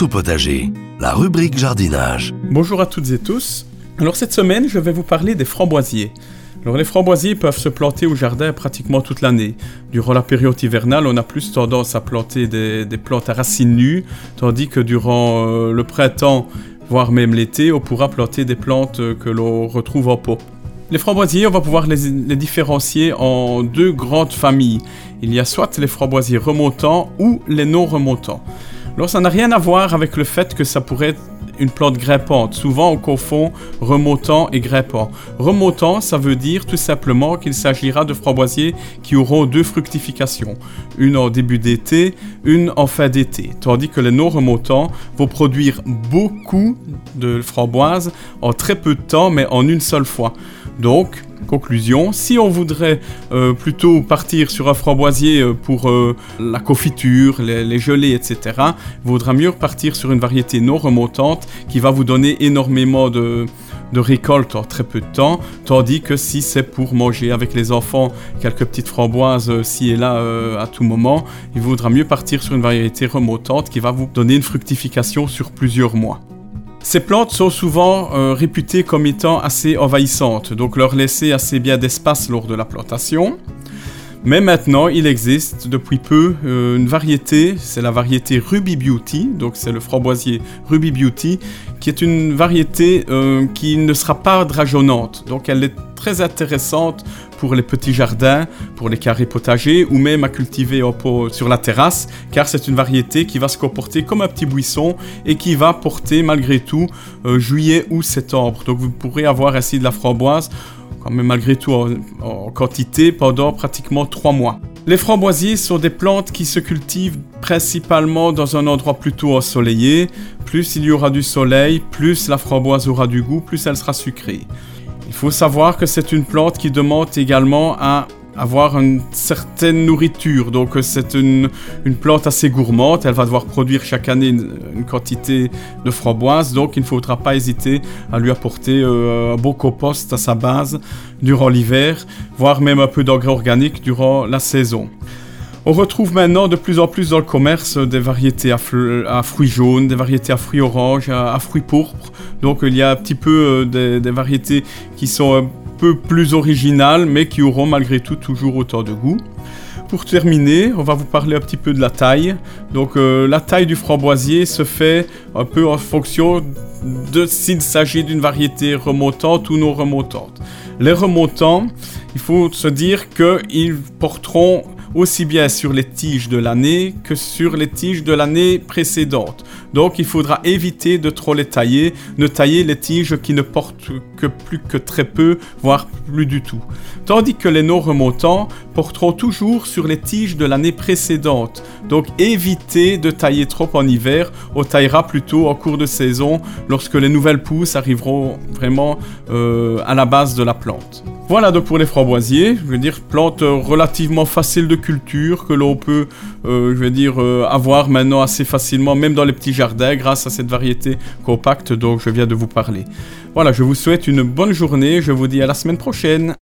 Au potager, la rubrique jardinage. Bonjour à toutes et tous. Alors cette semaine, je vais vous parler des framboisiers. Alors les framboisiers peuvent se planter au jardin pratiquement toute l'année. Durant la période hivernale, on a plus tendance à planter des, plantes à racines nues, tandis que durant euh, le printemps, voire même l'été, on pourra planter des plantes euh, que l'on retrouve en pot. Les framboisiers, on va pouvoir les, les, différencier en deux grandes familles. Il y a soit les framboisiers remontants ou les non remontants. Alors ça n'a rien à voir avec le fait que ça pourrait être une plante grimpante. Souvent on confond remontant et grimpant. Remontant, ça veut dire tout simplement qu'il s'agira de framboisiers qui auront deux fructifications. Une en début d'été, une en fin d'été. Tandis que les non remontants vont produire beaucoup de framboises en très peu de temps mais en une seule fois. Donc, conclusion, si on voudrait euh, plutôt partir sur un framboisier euh, pour euh, la confiture, les, gelées, etc., il vaudra mieux partir sur une variété non remontante qui va vous donner énormément de, de récolte en très peu de temps, tandis que si c'est pour manger avec les enfants quelques petites framboises ci et là à tout moment, il vaudra mieux partir sur une variété remontante qui va vous donner une fructification sur plusieurs mois. Ces plantes sont souvent euh, réputées comme étant assez envahissantes, donc leur laisser assez bien d'espace lors de la plantation. Mais maintenant, il existe depuis peu euh, une variété, c'est la variété Ruby Beauty, donc c'est le framboisier Ruby Beauty, qui est une variété euh, qui ne sera pas drageonnante. Donc elle est très intéressante pour les petits jardins, pour les carrés potagers ou même à cultiver sur la terrasse, car c'est une variété qui va se comporter comme un petit buisson et qui va porter malgré tout euh, juillet ou septembre. Donc vous pourrez avoir ainsi de la framboise quand même malgré tout en, quantité pendant pratiquement 3 mois. Les framboisiers sont des plantes qui se cultivent principalement dans un endroit plutôt ensoleillé. Plus il y aura du soleil, plus la framboise aura du goût, plus elle sera sucrée. Il faut savoir que c'est une plante qui demande également à avoir une certaine nourriture. Donc euh, c'est une, plante assez gourmande. Elle va devoir produire chaque année une, quantité de framboises. Donc il ne faudra pas hésiter à lui apporter euh, un beau compost à sa base durant l'hiver, voire même un peu d'engrais organique durant la saison. On retrouve maintenant de plus en plus dans le commerce des variétés à, fruits jaunes, des variétés à fruits oranges, à, fruits pourpres. Donc il y a un petit peu euh, des, variétés qui sont plus originales, mais qui auront malgré tout toujours autant de goût. Pour terminer, on va vous parler un petit peu de la taille. Donc euh, la taille du framboisier se fait un peu en fonction de s'il s'agit d'une variété remontante ou non remontante. Les remontants, il faut se dire qu'ils porteront aussi bien sur les tiges de l'année que sur les tiges de l'année précédente. Donc il faudra éviter de trop les tailler, ne tailler les tiges qui ne portent que plus que très peu, voire plus du tout. Tandis que les non remontants porteront toujours sur les tiges de l'année précédente. Donc évitez de tailler trop en hiver, on taillera plutôt en cours de saison lorsque les nouvelles pousses arriveront vraiment euh, à la base de la plante. Voilà donc pour les framboisiers, je veux dire plante relativement facile de culture que l'on peut, euh, je veux dire, euh, avoir maintenant assez facilement, même dans les petits jardins, grâce à cette variété compacte dont je viens de vous parler. Voilà, je vous souhaite une bonne journée, je vous dis à la semaine prochaine.